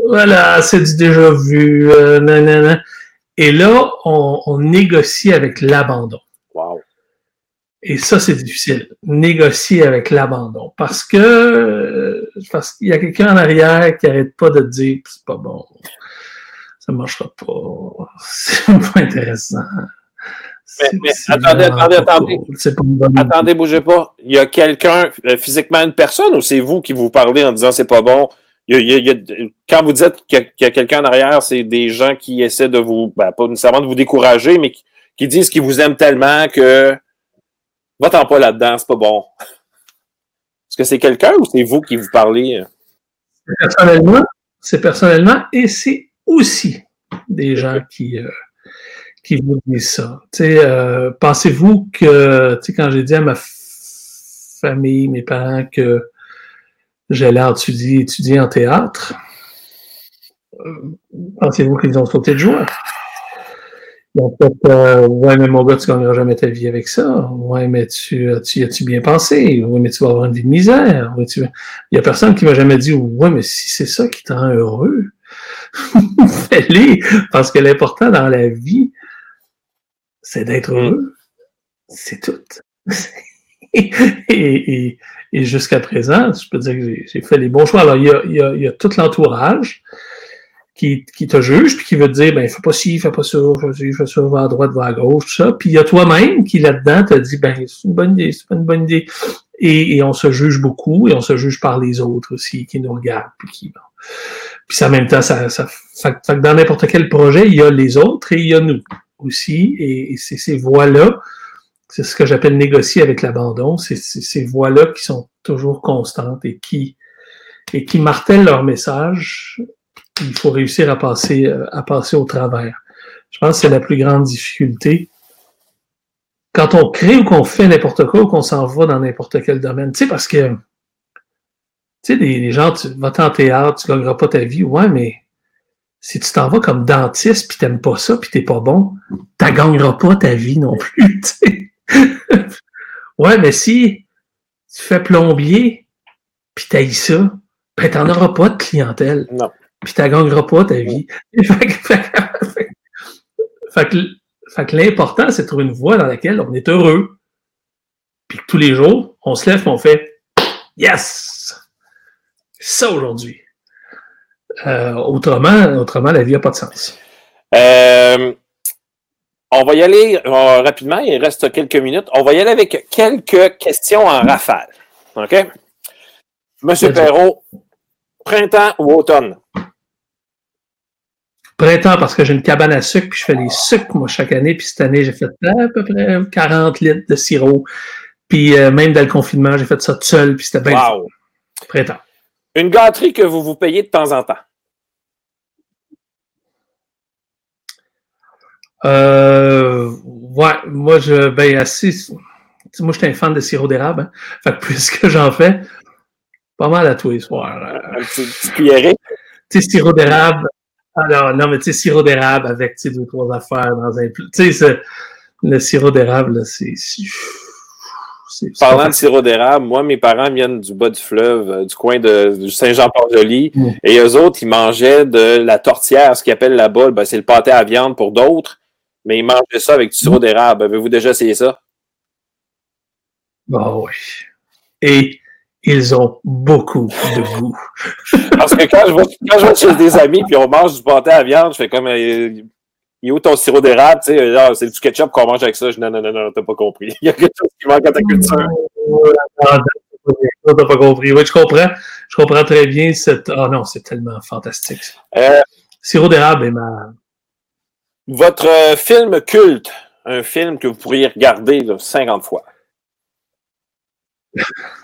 Voilà, c'est du déjà vu. Euh, Et là, on, on négocie avec l'abandon. Et ça, c'est difficile. Négocier avec l'abandon. Parce que parce qu'il y a quelqu'un en arrière qui n'arrête pas de dire c'est pas bon. Ça ne marchera pas. C'est pas intéressant. Mais, attendez, attendez, attendez. Attendez, bougez pas. Il y a quelqu'un, euh, physiquement une personne, ou c'est vous qui vous parlez en disant c'est pas bon? quand vous dites qu'il y a, quelqu'un en arrière, c'est des gens qui essaient de vous, ben, pas nécessairement de vous décourager, mais qui, qui disent qu'ils vous aiment tellement que Va-t'en pas là-dedans, c'est pas bon. Est-ce que c'est quelqu'un ou c'est vous qui vous parlez? Personnellement, c'est personnellement et c'est aussi des gens qui, euh, qui vous disent ça. Euh, pensez-vous que, quand j'ai dit à ma famille, mes parents que j'allais étudier, étudier en théâtre, euh, pensez-vous qu'ils ont sauté de joie? Donc, euh, ouais, mais mon gars, tu gagneras jamais ta vie avec ça. Ouais, mais tu, tu as-tu bien pensé? Ouais, mais tu vas avoir une vie de misère. Ouais, tu... Il y a personne qui m'a jamais dit, ouais, mais si c'est ça qui te rend heureux, fais-les. Parce que l'important dans la vie, c'est d'être mm. heureux. C'est tout. et, et, et jusqu'à présent, je peux dire que j'ai fait les bons choix. Alors, il y a, il y a, il y a tout l'entourage qui, qui te juge, puis qui veut te dire, ben, fais pas ci, fais pas ça, fais ci, fais ça, va à droite, va à gauche, tout ça. Puis il y a toi-même qui, là-dedans, te dit, ben, c'est une bonne idée, c'est pas une bonne idée. Et, et, on se juge beaucoup, et on se juge par les autres aussi, qui nous regardent, puis qui, bon. Puis ça, en même temps, ça, ça fait, que dans n'importe quel projet, il y a les autres et il y a nous aussi. Et, c'est ces voix-là, c'est ce que j'appelle négocier avec l'abandon, c'est ces voix-là qui sont toujours constantes et qui, et qui martèlent leur message il faut réussir à passer, euh, à passer au travers. Je pense que c'est la plus grande difficulté. Quand on crée ou qu'on fait n'importe quoi ou qu'on s'en va dans n'importe quel domaine, tu sais, parce que Tu sais, les, gens, tu vas en théâtre, tu gagneras pas ta vie. Ouais, mais si tu t'en vas comme dentiste puis t'aimes pas ça puis t'es pas bon, tu gagneras pas ta vie non plus. ouais, mais si tu fais plombier puis t'as ça, ben t'en auras pas de clientèle. Non. Puis t'en gagneras pas ta vie. fait, que, l'important, c'est de trouver une voie dans laquelle on est heureux. Puis tous les jours, on se lève et on fait Yes! Ça aujourd'hui. Euh, autrement, autrement, la vie n'a pas de sens. Euh, on va y aller euh, rapidement, il reste quelques minutes. On va y aller avec quelques questions en rafale. OK? Monsieur Perrault, printemps ou automne? Printemps parce que j'ai une cabane à sucre, puis je fais des sucres, moi, chaque année. Puis cette année, j'ai fait à peu près 40 litres de sirop. Puis même dans le confinement, j'ai fait ça tout seul, puis c'était bien. Wow. Printemps. Une gâterie que vous vous payez de temps en temps? Euh, ouais, moi, je, ben, assez, moi, je suis un fan de sirop d'érable. Hein. Fait que puisque j'en fais, pas mal à tous les soirs. Un petit, petit Tu sais, sirop d'érable. Alors, non, mais tu sais, sirop d'érable avec, tu sais, deux, trois affaires dans un. Tu sais, le sirop d'érable, c'est Parlant de sirop d'érable, moi, mes parents viennent du bas du fleuve, euh, du coin de Saint-Jean-Port-Joli, mm. et eux autres, ils mangeaient de la tortière, ce qu'ils appellent la bolle, ben, c'est le pâté à viande pour d'autres, mais ils mangeaient ça avec du sirop mm. d'érable. Avez-vous déjà essayé ça? Bah oui. Et ils ont beaucoup de goût. Parce que quand je, vais, quand je vais chez des amis puis on mange du pâté à viande, je fais comme euh, il est où ton sirop d'érable? Tu sais, ah, c'est du ketchup qu'on mange avec ça. Je dis, non, non, non, non, t'as pas compris. Il y a quelque chose qui manque à ta culture. Non, t'as pas compris. Oui, je comprends. Je comprends très bien cette. Ah oh, non, c'est tellement fantastique. Euh, sirop d'érable est ma. Votre euh, film culte, un film que vous pourriez regarder là, 50 fois.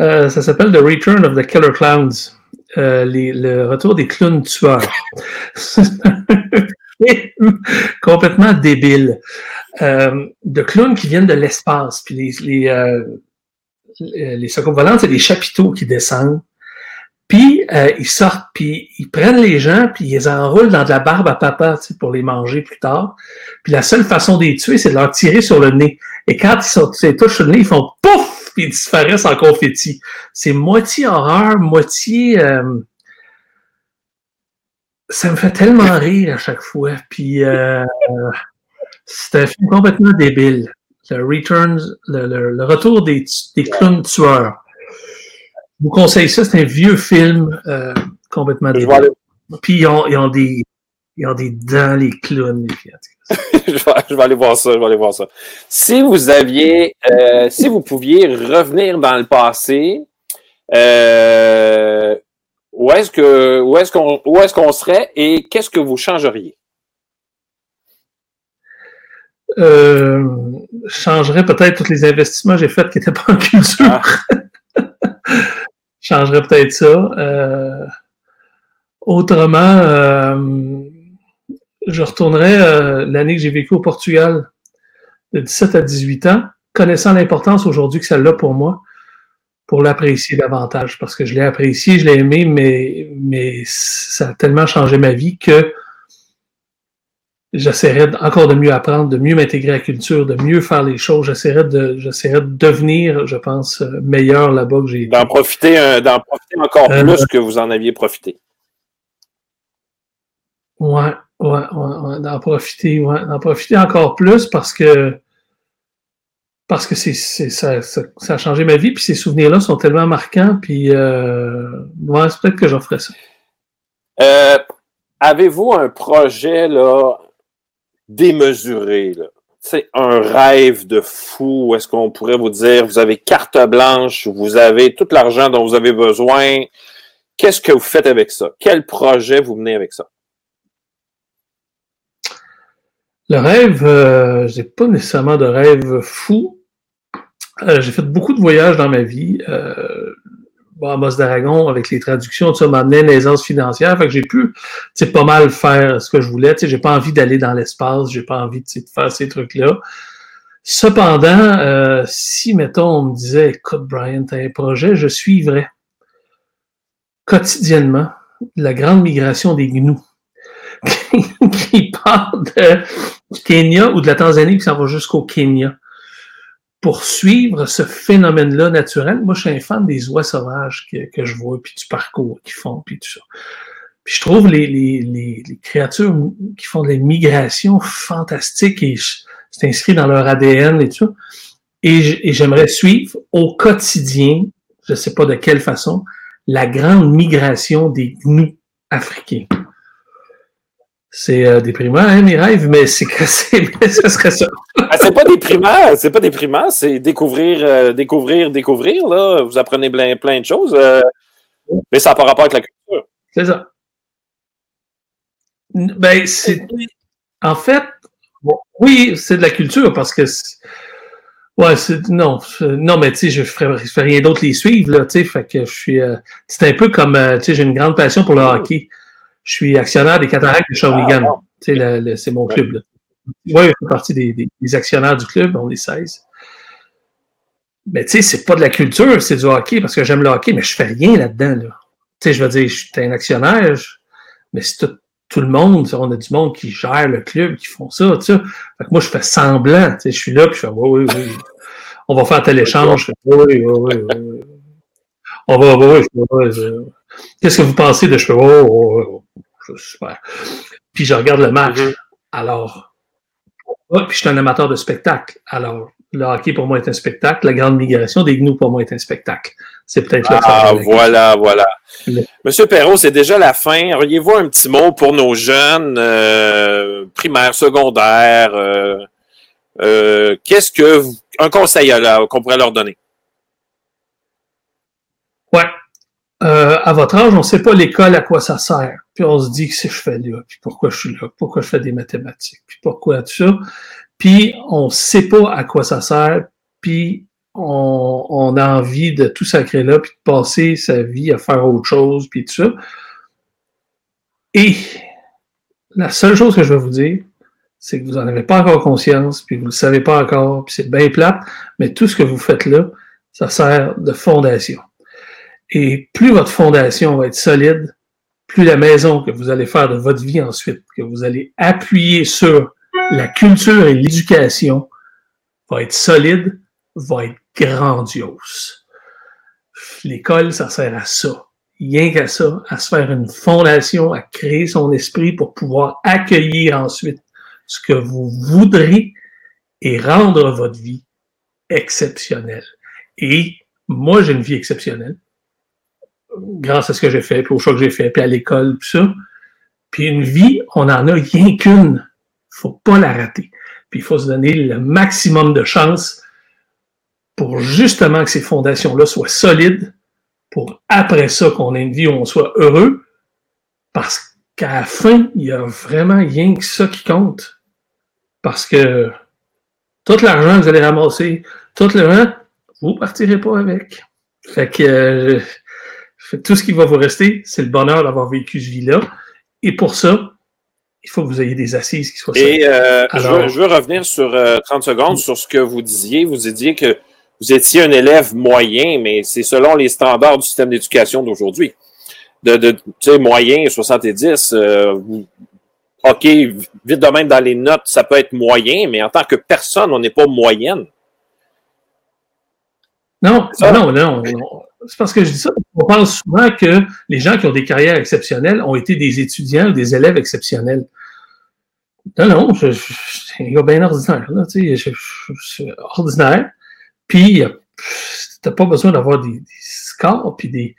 euh, ça s'appelle The Return of the Killer Clowns. Euh, le retour des clowns tueurs. complètement débile. Euh, de clowns qui viennent de l'espace. Puis les, les, euh, volants, c'est des chapiteaux qui descendent. Puis ils sortent, puis ils prennent les gens, puis ils les enroulent dans de la barbe à papa pour les manger plus tard. Puis la seule façon de les tuer, c'est de leur tirer sur le nez. Et quand ils, sont, ils touchent le nez, ils font pouf! Puis ils disparaissent en confetti. C'est moitié horreur, moitié. Euh, ça me fait tellement rire à chaque fois. Puis euh, c'est un film complètement débile. Le Returns, le, retour des, des, clowns tueurs. Je vous conseille ça, c'est un vieux film euh, complètement débile. Puis ils ont, ils ont, des, ils ont des dents, les clowns. Les je, vais, aller voir ça, je vais aller voir ça. Si vous aviez, euh, si vous pouviez revenir dans le passé, euh, où est-ce que, où est-ce qu'on, où est-ce qu'on serait et qu'est-ce que vous changeriez? Euh, je changerais peut-être tous les investissements que j'ai faits qui n'étaient pas en culture. Ah. je changerais peut-être ça. Autrement, je retournerai euh, l'année que j'ai vécu au Portugal, de 17 à 18 ans, connaissant l'importance aujourd'hui que ça a pour moi, pour l'apprécier davantage, parce que je l'ai apprécié, je l'ai aimé, mais, mais ça a tellement changé ma vie que j'essaierai encore de mieux apprendre, de mieux m'intégrer à la culture, de mieux faire les choses. J'essaierai de, j'essaierai de devenir, je pense, meilleur là-bas que j'ai D'en profiter, euh, d'en profiter encore euh, plus que vous en aviez profité. Ouais, Ouais, d'en profiter, ouais, d'en profiter encore plus parce que parce que c'est, ça, ça, a changé ma vie, puis ces souvenirs-là sont tellement marquants, puis euh, c'est peut-être que j'en ferai ça. Euh, avez-vous un projet là démesuré? C'est un rêve de fou. Est-ce qu'on pourrait vous dire, vous avez carte blanche, vous avez tout l'argent dont vous avez besoin. Qu'est-ce que vous faites avec ça? Quel projet vous menez avec ça? Le rêve, euh, j'ai pas nécessairement de rêve fou. Euh, j'ai fait beaucoup de voyages dans ma vie. Euh, bon, d'Aragon, avec les traductions, ça m'a amené une aisance financière. Fait que j'ai pu pas mal faire ce que je voulais. J'ai pas envie d'aller dans l'espace, j'ai pas envie de faire ces trucs-là. Cependant, euh, si, mettons, on me disait, écoute, Brian, tu as un projet, je suivrais quotidiennement la grande migration des gnous qui du Kenya ou de la Tanzanie qui s'en va jusqu'au Kenya pour suivre ce phénomène-là naturel. Moi, je suis un fan des oies sauvages que, que je vois, puis du parcours qu'ils font, puis tout ça. Puis je trouve les, les, les, les, créatures qui font des migrations fantastiques et c'est inscrit dans leur ADN et tout ça. Et j'aimerais suivre au quotidien, je ne sais pas de quelle façon, la grande migration des gnous africains. C'est euh, déprimant, hein, mes rêves, mais c'est que ce serait ça. Ah, c'est pas déprimant, c'est pas déprimant, c'est découvrir, euh, découvrir, découvrir, là. Vous apprenez plein, plein de choses. Euh, mais ça n'a pas rapport avec la culture. C'est ça. Ben, c'est. En fait, oui, c'est de la culture parce que. Ouais, c'est. Non, non, mais tu sais, je ferais, je ferais rien d'autre les suivre, là, tu sais. Fait que je suis. c'est un peu comme. tu sais, j'ai une grande passion pour le hockey. Je suis actionnaire des Cataractes de Shawinigan. Ah, c'est mon club. Là. Oui, je fais partie des, des, actionnaires du club, on est 16. Mais tu sais, c'est pas de la culture, c'est du hockey parce que j'aime le hockey, mais je fais rien là-dedans. Là. Tu sais, je veux dire, je suis un actionnaire, mais c'est tout, tout, le monde, on a du monde qui gère le club, qui font ça, tu sais. Fait que moi, je fais semblant, tu sais, je suis là, puis je fais, oui, oui, oui. On va faire tel échange. Oui, oui, oui, oui. On va, oui, oui. Qu'est-ce que vous pensez de je fais, oh, oh, oh super. Puis je regarde le match. Mm-hmm. Alors, puis je suis un amateur de spectacle. Alors, le hockey pour moi est un spectacle. La grande migration des gnous pour moi est un spectacle. C'est peut-être le Ah, voilà, voilà. Monsieur Perrault, c'est déjà la fin. Auriez-vous un petit mot pour nos jeunes euh, primaires, secondaires? Euh, euh, qu'est-ce que un conseil qu'on pourrait leur donner? Ouais. À votre âge, on ne sait pas l'école à quoi ça sert puis on se dit que c'est je fais là, puis pourquoi je suis là, pourquoi je fais des mathématiques, puis pourquoi tout ça? Puis on sait pas à quoi ça sert, puis on, on a envie de tout sacrer là, puis de passer sa vie à faire autre chose, puis tout ça. Et la seule chose que je vais vous dire, c'est que vous n'en avez pas encore conscience, puis vous ne le savez pas encore, puis c'est bien plate, mais tout ce que vous faites là, ça sert de fondation. Et plus votre fondation va être solide, plus la maison que vous allez faire de votre vie ensuite, que vous allez appuyer sur la culture et l'éducation, va être solide, va être grandiose. L'école, ça sert à ça. Rien qu'à ça, à se faire une fondation, à créer son esprit pour pouvoir accueillir ensuite ce que vous voudrez et rendre votre vie exceptionnelle. Et moi, j'ai une vie exceptionnelle grâce à ce que j'ai fait, puis au choix que j'ai fait, puis à l'école, puis ça. Puis une vie, on en a rien qu'une. faut pas la rater. Puis il faut se donner le maximum de chance pour justement que ces fondations-là soient solides, pour après ça qu'on ait une vie où on soit heureux, parce qu'à la fin, il y a vraiment rien que ça qui compte. Parce que tout l'argent que vous allez ramasser, tout le vous partirez pas avec. Fait que euh, tout ce qui va vous rester, c'est le bonheur d'avoir vécu ce vie-là. Et pour ça, il faut que vous ayez des assises qui soient Et euh, je, veux, revenir sur 30 euh, secondes sur ce que vous disiez. Vous disiez que vous étiez un élève moyen, mais c'est selon les standards du système d'éducation d'aujourd'hui. De, de tu sais, moyen, 70, euh, OK, vite de même dans les notes, ça peut être moyen, mais en tant que personne, on n'est pas moyenne. Non, non, non c'est parce que je dis ça. On pense souvent que les gens qui ont des carrières exceptionnelles ont été des étudiants ou des élèves exceptionnels. Non, non, suis un gars bien ordinaire. Là, tu sais, ordinaire. Puis, t'as pas besoin d'avoir des, scores puis des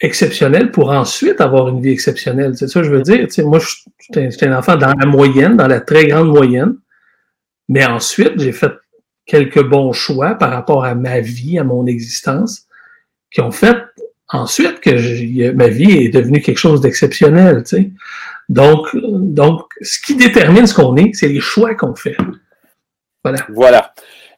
exceptionnels pour ensuite avoir une vie exceptionnelle. C'est ça que je veux dire. Tu sais, moi, je suis un enfant dans la moyenne, dans la très grande moyenne. Mais ensuite, j'ai fait quelques bons choix par rapport à ma vie, à mon existence qui ont fait ensuite que ma vie est devenue quelque chose d'exceptionnel. Tu sais. Donc, donc, ce qui détermine ce qu'on est, c'est les choix qu'on fait. Voilà. Voilà.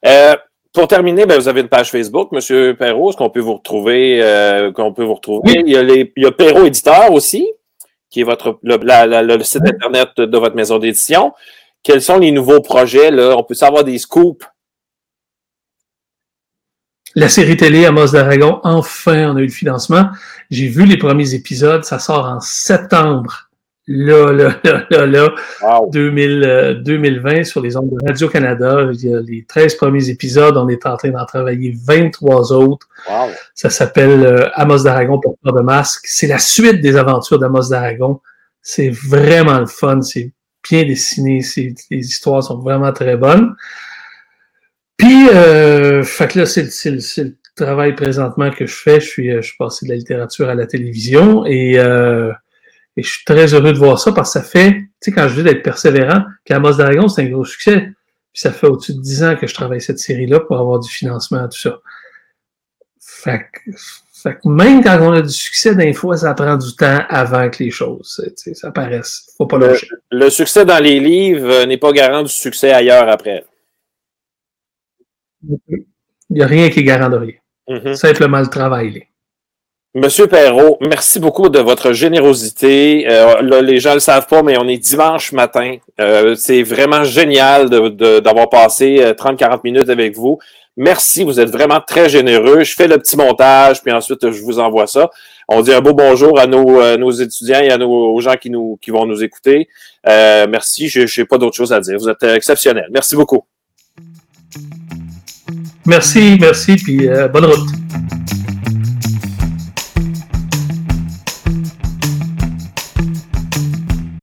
Euh, pour terminer, ben, vous avez une page Facebook, Monsieur Perrault, est-ce qu'on peut vous retrouver, euh, qu'on peut vous retrouver? Il, y a les, il y a Perrault Éditeur aussi, qui est votre le, le site Internet de votre maison d'édition. Quels sont les nouveaux projets? Là? On peut savoir des scoops La série télé Amos d'Aragon, enfin, on a eu le financement. J'ai vu les premiers épisodes, ça sort en septembre. Là, là, là, là, là, Wow. 2000, euh, 2020 sur les ondes de Radio-Canada. Il y a les 13 premiers épisodes, on est en train d'en travailler 23 autres. Wow. Ça s'appelle euh, Amos d'Aragon, porteur de masque. C'est la suite des aventures d'Amos d'Aragon. C'est vraiment le fun. C'est bien dessiné. Les histoires sont vraiment très bonnes. Puis, euh, fait que là, c'est, le- c'est le- c'est le travail présentement que je fais. Je suis, euh, je suis passé de la littérature à la télévision et, euh, et je suis très heureux de voir ça parce que ça fait, tu sais, quand je dis d'être persévérant, qu'Amos d'Aragon, c'est un gros succès. Puis ça fait au-dessus de 10 ans que je travaille cette série-là pour avoir du financement, tout ça. Fait que, fait que même quand on a du succès, des fois, ça prend du temps avant que les choses, tu sais, ça paraisse. Faut pas Le, lâcher. le succès dans les livres n'est pas garant du succès ailleurs après. Il n'y a rien qui est garant de rien. Simplement le travail. là. Monsieur Perrault, merci beaucoup de votre générosité. Euh, là, les gens ne le savent pas, mais on est dimanche matin. Euh, c'est vraiment génial d'avoir passé euh, 30-40 minutes avec vous. Merci, vous êtes vraiment très généreux. Je fais le petit montage, puis ensuite je vous envoie ça. On dit un beau bonjour à nos, euh, nos étudiants et à nos aux gens qui, nous, qui vont nous écouter. Euh, merci, je n'ai pas d'autre chose à dire. Vous êtes euh, exceptionnels. Merci beaucoup. Merci, merci, puis euh, bonne route.